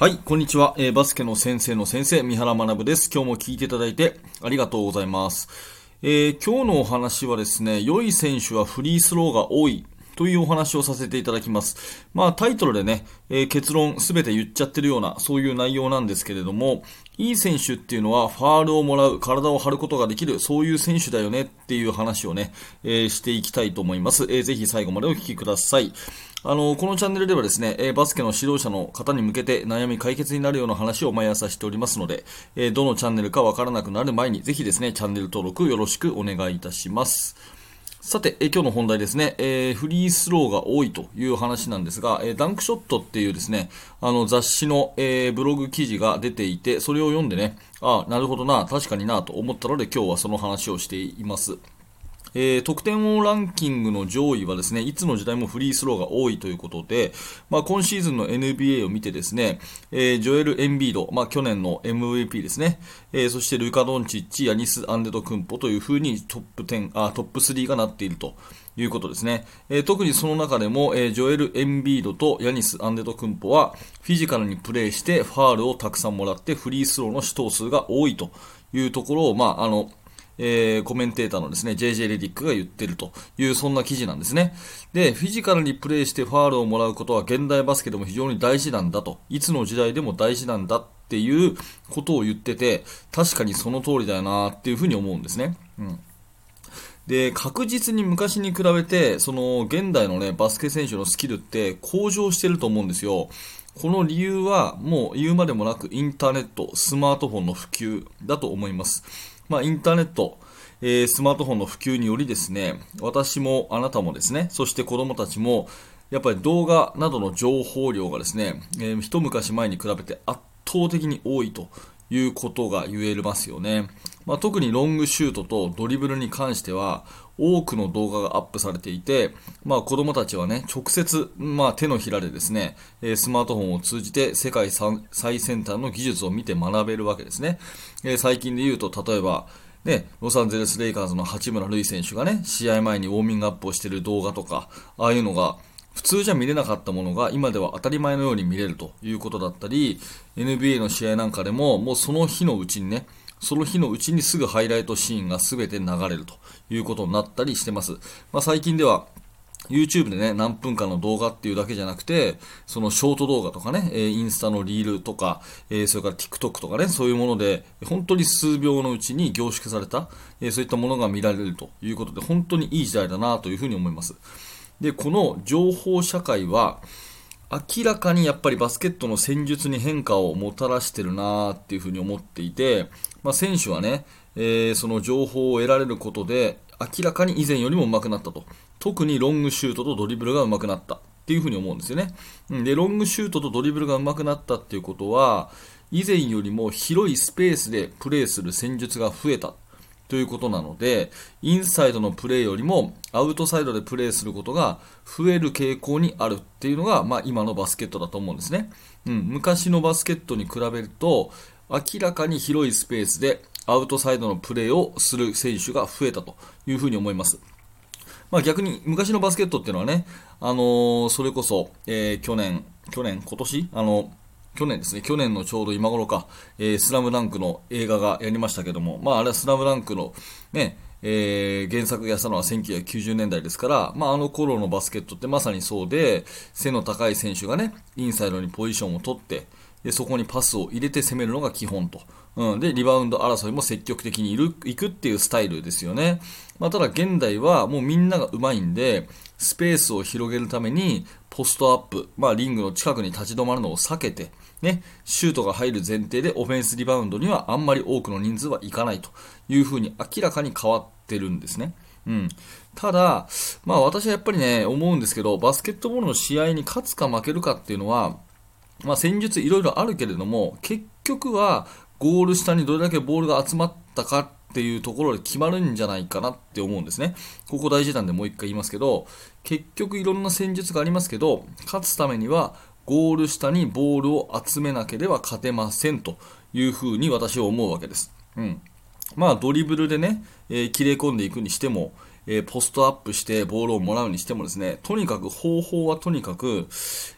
はい、こんにちは、えー、バスケの先生の先生、三原学です。今日も聞いていただいてありがとうございます。えー、今日のお話はですね、良い選手はフリースローが多いというお話をさせていただきます。まあタイトルでね、えー、結論すべて言っちゃってるような、そういう内容なんですけれども、いい選手っていうのはファールをもらう、体を張ることができる、そういう選手だよねっていう話をね、えー、していきたいと思います。えー、ぜひ最後までお聞きください。あの、このチャンネルではですね、えバスケの指導者の方に向けて悩み解決になるような話を毎朝しておりますので、えどのチャンネルかわからなくなる前に、ぜひですね、チャンネル登録よろしくお願いいたします。さて、え今日の本題ですね、えー、フリースローが多いという話なんですが、えー、ダンクショットっていうですね、あの雑誌の、えー、ブログ記事が出ていて、それを読んでね、ああ、なるほどな、確かになと思ったので今日はその話をしています。えー、得点王ランキングの上位はですね、いつの時代もフリースローが多いということで、まあ、今シーズンの NBA を見てですね、えー、ジョエル・エンビード、まあ、去年の MVP ですね、えー、そしてルカ・ドンチッチ、ヤニス・アンデド・クンポという風にトップ10、あ、トップ3がなっていると。いうことですね。えー、特にその中でも、えー、ジョエル・エンビードとヤニス・アンデド・クンポはフィジカルにプレーしてファールをたくさんもらってフリースローの試投数が多いというところを、まあ、あの、えー、コメンテーターのですね、JJ レディックが言ってるという、そんな記事なんですね。で、フィジカルにプレーしてファールをもらうことは現代バスケでも非常に大事なんだと、いつの時代でも大事なんだっていうことを言ってて、確かにその通りだよなっていうふうに思うんですね。うん。で、確実に昔に比べて、その現代のね、バスケ選手のスキルって向上してると思うんですよ。この理由はもう言うまでもなくインターネット、スマートフォンの普及だと思います。まあ、インターネット、えー、スマートフォンの普及によりですね、私もあなたもですね、そして子供たちも、やっぱり動画などの情報量がですね、えー、一昔前に比べて圧倒的に多いということが言えますよね。まあ、特にロングシュートとドリブルに関しては多くの動画がアップされていて、まあ、子供たちはね、直接、まあ、手のひらでですね、スマートフォンを通じて世界最先端の技術を見て学べるわけですね。え、最近で言うと、例えば、ね、ロサンゼルス・レイカーズの八村塁選手がね、試合前にウォーミングアップをしている動画とか、ああいうのが、普通じゃ見れなかったものが今では当たり前のように見れるということだったり、NBA の試合なんかでも、もうその日のうちにね、その日のうちにすぐハイライトシーンが全て流れるということになったりしてます。まあ、最近では YouTube でね、何分間の動画っていうだけじゃなくて、そのショート動画とかね、えインスタのリールとか、えそれから TikTok とかね、そういうもので、本当に数秒のうちに凝縮された、えそういったものが見られるということで、本当にいい時代だなというふうに思います。で、この情報社会は、明らかにやっぱりバスケットの戦術に変化をもたらしてるなっていうふうに思っていて、まあ、選手はね、えー、その情報を得られることで明らかに以前よりも上手くなったと。特にロングシュートとドリブルが上手くなったっていうふうに思うんですよね。で、ロングシュートとドリブルが上手くなったっていうことは、以前よりも広いスペースでプレーする戦術が増えたということなので、インサイドのプレーよりもアウトサイドでプレーすることが増える傾向にあるっていうのが、まあ、今のバスケットだと思うんですね。うん、昔のバスケットに比べると、明らかに広いスペースでアウトサイドのプレーをする選手が増えたというふうに思います。まあ、逆に昔のバスケットっていうのはね、あのー、それこそ、えー、去年、去年、今年、あの、去年ですね、去年のちょうど今頃か、えー、スラムダンクの映画がやりましたけども、まあ、あれはスラムダンクのね、えー、原作やったのは1990年代ですから、まあ、あの頃のバスケットってまさにそうで、背の高い選手がね、インサイドにポジションを取って、でそこにパスを入れて攻めるのが基本と。うん、で、リバウンド争いも積極的にいるいくっていうスタイルですよね。まあ、ただ現代はもうみんなが上手いんで、スペースを広げるために、ポストアップ、まあ、リングの近くに立ち止まるのを避けて、ね、シュートが入る前提でオフェンスリバウンドにはあんまり多くの人数はいかないというふうに明らかに変わってるんですね。うん。ただ、まあ私はやっぱりね、思うんですけど、バスケットボールの試合に勝つか負けるかっていうのは、まあ、戦術いろいろあるけれども、結局はゴール下にどれだけボールが集まったかっていうところで決まるんじゃないかなって思うんですね。ここ大事なんでもう一回言いますけど、結局いろんな戦術がありますけど、勝つためにはゴール下にボールを集めなければ勝てませんというふうに私は思うわけです。うん。まあドリブルでね、えー、切れ込んでいくにしても、えー、ポストアップしてボールをもらうにしてもですね、とにかく方法はとにかく、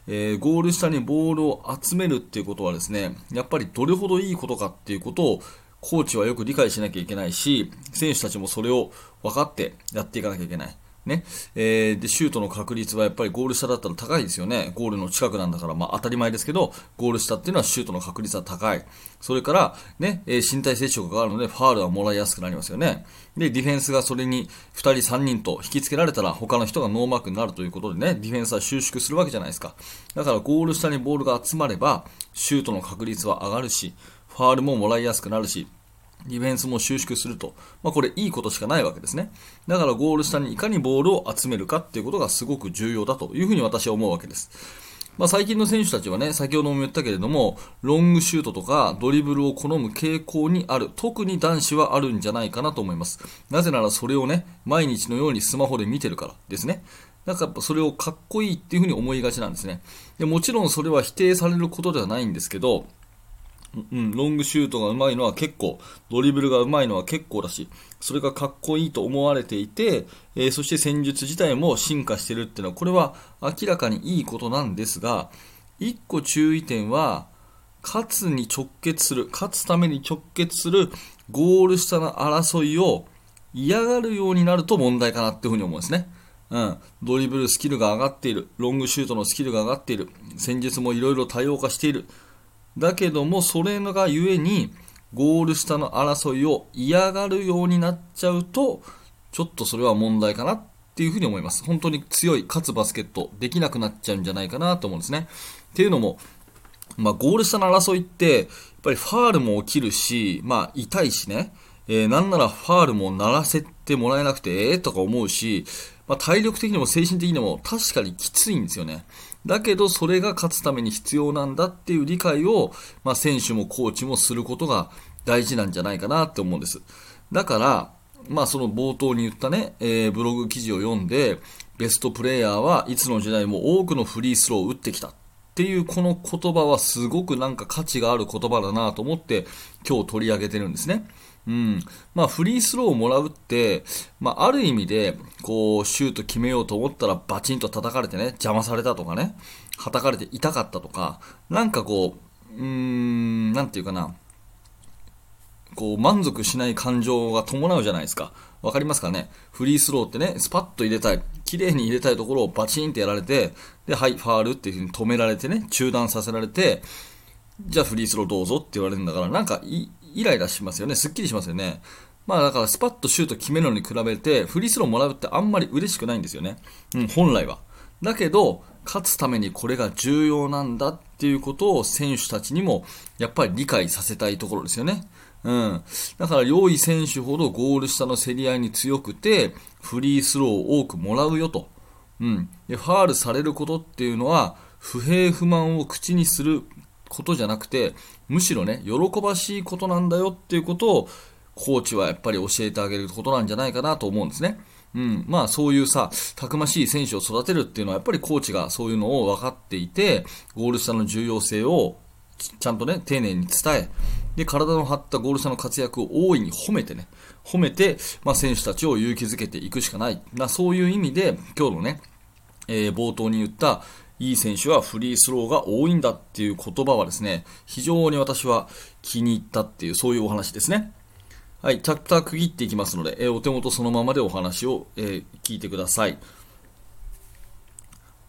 えー、ゴール下にボールを集めるっていうことはですね、やっぱりどれほどいいことかっていうことをコーチはよく理解しなきゃいけないし、選手たちもそれを分かってやっていかなきゃいけない。ね。えー、で、シュートの確率はやっぱりゴール下だったら高いですよね。ゴールの近くなんだから、まあ当たり前ですけど、ゴール下っていうのはシュートの確率は高い。それから、ね、えー、身体接触があるので、ファールはもらいやすくなりますよね。で、ディフェンスがそれに2人3人と引きつけられたら、他の人がノーマークになるということでね、ディフェンスは収縮するわけじゃないですか。だからゴール下にボールが集まれば、シュートの確率は上がるし、ファールももらいやすくなるし、ディフェンスも収縮すると。まあ、これいいことしかないわけですね。だからゴール下にいかにボールを集めるかっていうことがすごく重要だというふうに私は思うわけです。まあ、最近の選手たちはね、先ほども言ったけれども、ロングシュートとかドリブルを好む傾向にある。特に男子はあるんじゃないかなと思います。なぜならそれをね、毎日のようにスマホで見てるからですね。だからそれをかっこいいっていうふうに思いがちなんですね。でもちろんそれは否定されることではないんですけど、うん、ロングシュートが上手いのは結構、ドリブルが上手いのは結構だし、それがかっこいいと思われていて、えー、そして戦術自体も進化してるっていうのは、これは明らかにいいことなんですが、一個注意点は、勝つに直結する、勝つために直結するゴール下の争いを嫌がるようになると問題かなっていうふうに思うんですね。うん、ドリブルスキルが上がっている、ロングシュートのスキルが上がっている、戦術もいろいろ多様化している。だけども、それがゆえに、ゴール下の争いを嫌がるようになっちゃうと、ちょっとそれは問題かなっていうふうに思います。本当に強い、勝つバスケットできなくなっちゃうんじゃないかなと思うんですね。っていうのも、まあ、ゴール下の争いって、やっぱりファールも起きるし、まあ、痛いしね、えー、なんならファールも鳴らせてもらえなくて、ええー、とか思うし、まあ、体力的にも精神的にも確かにきついんですよね。だけどそれが勝つために必要なんだっていう理解を、まあ、選手もコーチもすることが大事なんじゃないかなって思うんです。だから、まあその冒頭に言ったね、えー、ブログ記事を読んで、ベストプレイヤーはいつの時代も多くのフリースローを打ってきたっていうこの言葉はすごくなんか価値がある言葉だなと思って今日取り上げてるんですね。うん。まあ、フリースローをもらうって、まあ、ある意味で、こう、シュート決めようと思ったらバチンと叩かれてね、邪魔されたとかね、叩かれて痛かったとか、なんかこう、うーん、なんていうかな、こう、満足しない感情が伴うじゃないですか。わかりますかね？フリースローってね、スパッと入れたい。綺麗に入れたいところをバチンってやられて、で、はい、ファールっていう風に止められてね、中断させられて、じゃあフリースローどうぞって言われるんだから、なんかイライラしますよね。すっきりしますよね。まあだからスパッとシュート決めるのに比べて、フリースローもらうってあんまり嬉しくないんですよね。うん、本来は。だけど、勝つためにこれが重要なんだっていうことを選手たちにもやっぱり理解させたいところですよね。うん。だから、良い選手ほどゴール下の競り合いに強くて、フリースローを多くもらうよと。うん。で、ファールされることっていうのは、不平不満を口にすることじゃなくて、むしろね、喜ばしいことなんだよっていうことを、コーチはやっぱり教えてあげることなんじゃないかなと思うんですね。うん。まあそういうさ、たくましい選手を育てるっていうのはやっぱりコーチがそういうのを分かっていて、ゴール下の重要性をちゃんとね、丁寧に伝え、で、体の張ったゴール下の活躍を大いに褒めてね、褒めて、まあ選手たちを勇気づけていくしかない。まあそういう意味で、今日のね、えー、冒頭に言った、いい選手はフリースローが多いんだっていう言葉はですね、非常に私は気に入ったっていう、そういうお話ですね。はい、チャプター区切っていきますので、えー、お手元そのままでお話を、えー、聞いてください。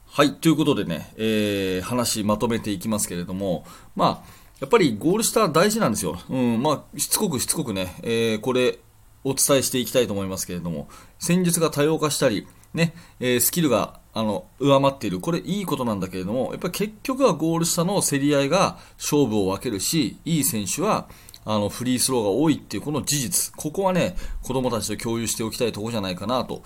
はい、ということでね、えー、話まとめていきますけれども、まあ、やっぱりゴール下大事なんですよ。うん、まあ、しつこくしつこくね、えー、これ、お伝えしていきたいと思いますけれども、戦術が多様化したり、ね、えー、スキルがあの、上回っている。これいいことなんだけれども、やっぱり結局はゴール下の競り合いが勝負を分けるし、いい選手は、あの、フリースローが多いっていうこの事実。ここはね、子供たちと共有しておきたいところじゃないかなと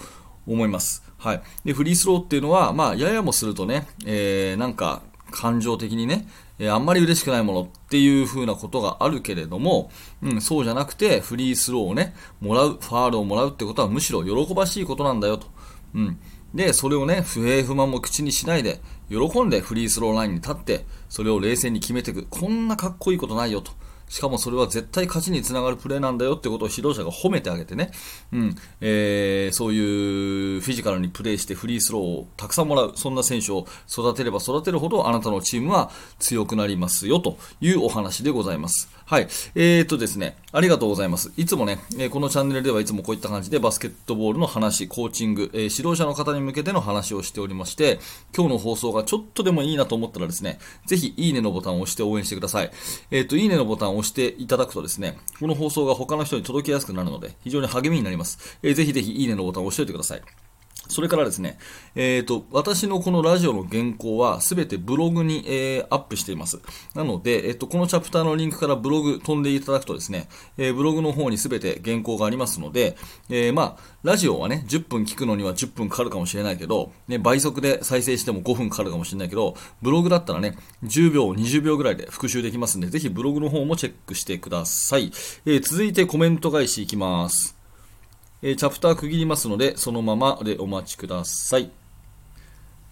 思います。はい。で、フリースローっていうのは、まあ、ややもするとね、えー、なんか、感情的にね、えあんまり嬉しくないものっていう風なことがあるけれども、うん、そうじゃなくて、フリースローをね、もらう、ファールをもらうってことはむしろ喜ばしいことなんだよと。うん。で、それをね、不平不満も口にしないで、喜んでフリースローラインに立って、それを冷静に決めていく。こんなかっこいいことないよと。しかもそれは絶対勝ちにつながるプレーなんだよってことを指導者が褒めてあげてね、うんえー、そういうフィジカルにプレーしてフリースローをたくさんもらう、そんな選手を育てれば育てるほどあなたのチームは強くなりますよというお話でございます。はい。えーとですね、ありがとうございます。いつもね、えこのチャンネルではいつもこういった感じでバスケットボールの話、コーチング、え、指導者の方に向けての話をしておりまして、今日の放送がちょっとでもいいなと思ったらですね、ぜひいいねのボタンを押して応援してください。えっ、と、いいねのボタンを押していただくとですね、この放送が他の人に届きやすくなるので、非常に励みになります。えー、ぜひぜひいいねのボタンを押しておいてください。それからですね、えっ、ー、と、私のこのラジオの原稿はすべてブログに、えー、アップしています。なので、えっ、ー、と、このチャプターのリンクからブログ飛んでいただくとですね、えブログの方にすべて原稿がありますので、えまあ、ラジオはね、10分聞くのには10分かかるかもしれないけど、ね、倍速で再生しても5分かかるかもしれないけど、ブログだったらね、10秒、20秒ぐらいで復習できますんで、ぜひブログの方もチェックしてください。え続いてコメント返しいきます。えー、チャプター区切りますので、そのままでお待ちください。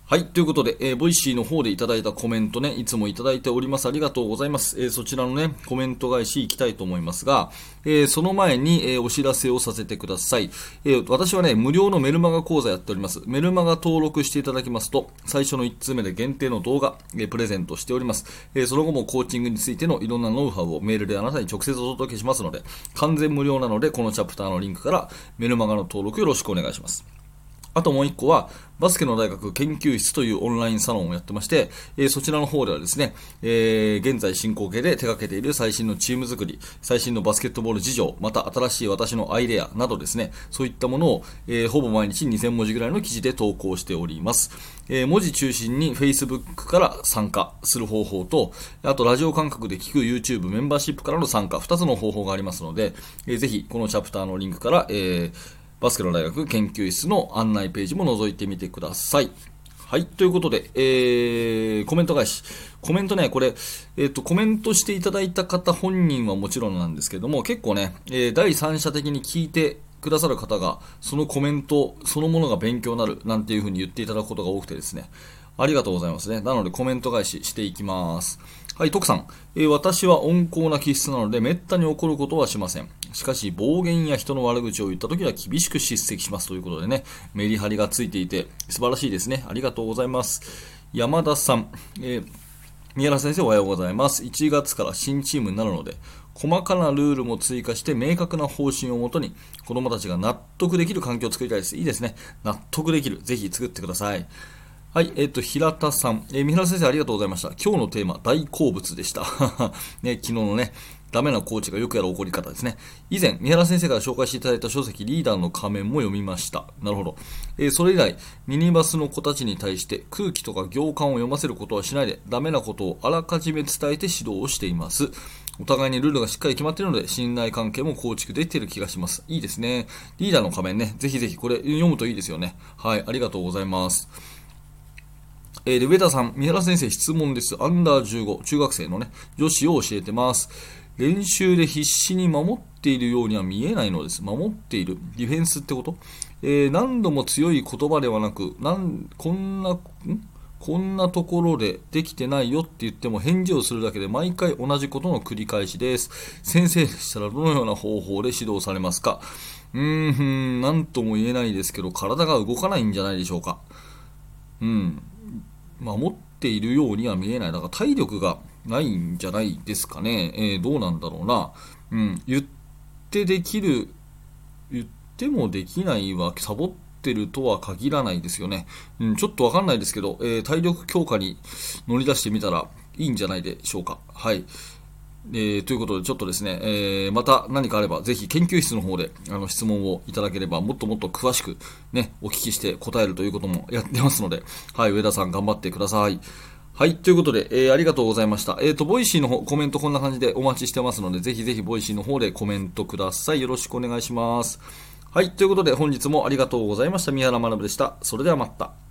はい。ということで、えー、ボイシーの方でいただいたコメントね、いつもいただいております。ありがとうございます。えー、そちらのね、コメント返しいきたいと思いますが、えー、その前に、えお知らせをさせてください。え私はね、無料のメルマガ講座やっております。メルマガ登録していただきますと、最初の1通目で限定の動画、えプレゼントしております。えその後もコーチングについてのいろんなノウハウをメールであなたに直接お届けしますので、完全無料なので、このチャプターのリンクからメルマガの登録よろしくお願いします。あともう一個は、バスケの大学研究室というオンラインサロンをやってまして、えー、そちらの方ではですね、えー、現在進行形で手掛けている最新のチーム作り、最新のバスケットボール事情、また新しい私のアイデアなどですね、そういったものを、えー、ほぼ毎日2000文字ぐらいの記事で投稿しております。え文字中心に Facebook から参加する方法と、あとラジオ感覚で聞く YouTube メンバーシップからの参加、2つの方法がありますので、えー、ぜひこのチャプターのリンクから、えーバスケの大学研究室の案内ページも覗いてみてください。はい。ということで、えー、コメント返し。コメントね、これ、えっ、ー、と、コメントしていただいた方本人はもちろんなんですけども、結構ね、えー、第三者的に聞いてくださる方が、そのコメントそのものが勉強になる、なんていうふうに言っていただくことが多くてですね、ありがとうございますね。なのでコメント返ししていきます。はい、徳さん。えー、私は温厚な気質なので、めったに怒ることはしません。しかし、暴言や人の悪口を言ったときは厳しく叱責しますということでね、メリハリがついていて、素晴らしいですね。ありがとうございます。山田さん。えー宮原先生おはようございます。1月から新チームになるので、細かなルールも追加して明確な方針をもとに子供たちが納得できる環境を作りたいです。いいですね。納得できる。ぜひ作ってください。はい、えっ、ー、と、平田さん。えー、三原先生ありがとうございました。今日のテーマ、大好物でした。ね、昨日のね、ダメなコーチがよくやる怒り方ですね。以前、三原先生から紹介していただいた書籍、リーダーの仮面も読みました。なるほど。えー、それ以来、ミニバスの子たちに対して空気とか行間を読ませることはしないで、ダメなことをあらかじめ伝えて指導をしています。お互いにルールがしっかり決まっているので、信頼関係も構築できている気がします。いいですね。リーダーの仮面ね、ぜひぜひこれ読むといいですよね。はい、ありがとうございます。えー、で、上田さん、三原先生質問です。アンダー15、中学生のね、女子を教えてます。練習で必死に守っているようには見えないのです。守っている。ディフェンスってこと？えー、何度も強い言葉ではなく、なんこんな、ん？こんなところでできてないよって言っても返事をするだけで毎回同じことの繰り返しです。先生でしたらどのような方法で指導されますか？うーん、なんとも言えないですけど、体が動かないんじゃないでしょうか。うん。守っているようには見えない。だから体力がないんじゃないですかね。えー、どうなんだろうな。うん。言ってできる、言ってもできないはサボってるとは限らないですよね。うん、ちょっとわかんないですけど、えー、体力強化に乗り出してみたらいいんじゃないでしょうか。はい。えー、ということで、ちょっとですね、えー、また何かあれば、ぜひ研究室の方であの質問をいただければ、もっともっと詳しくね、お聞きして答えるということもやってますので、はい、上田さん頑張ってください。はい、ということで、えー、ありがとうございました。えっ、ー、と、ボイシーの方、コメントこんな感じでお待ちしてますので、ぜひぜひボイシーの方でコメントください。よろしくお願いします。はい、ということで、本日もありがとうございました。宮原学でした。それではまた。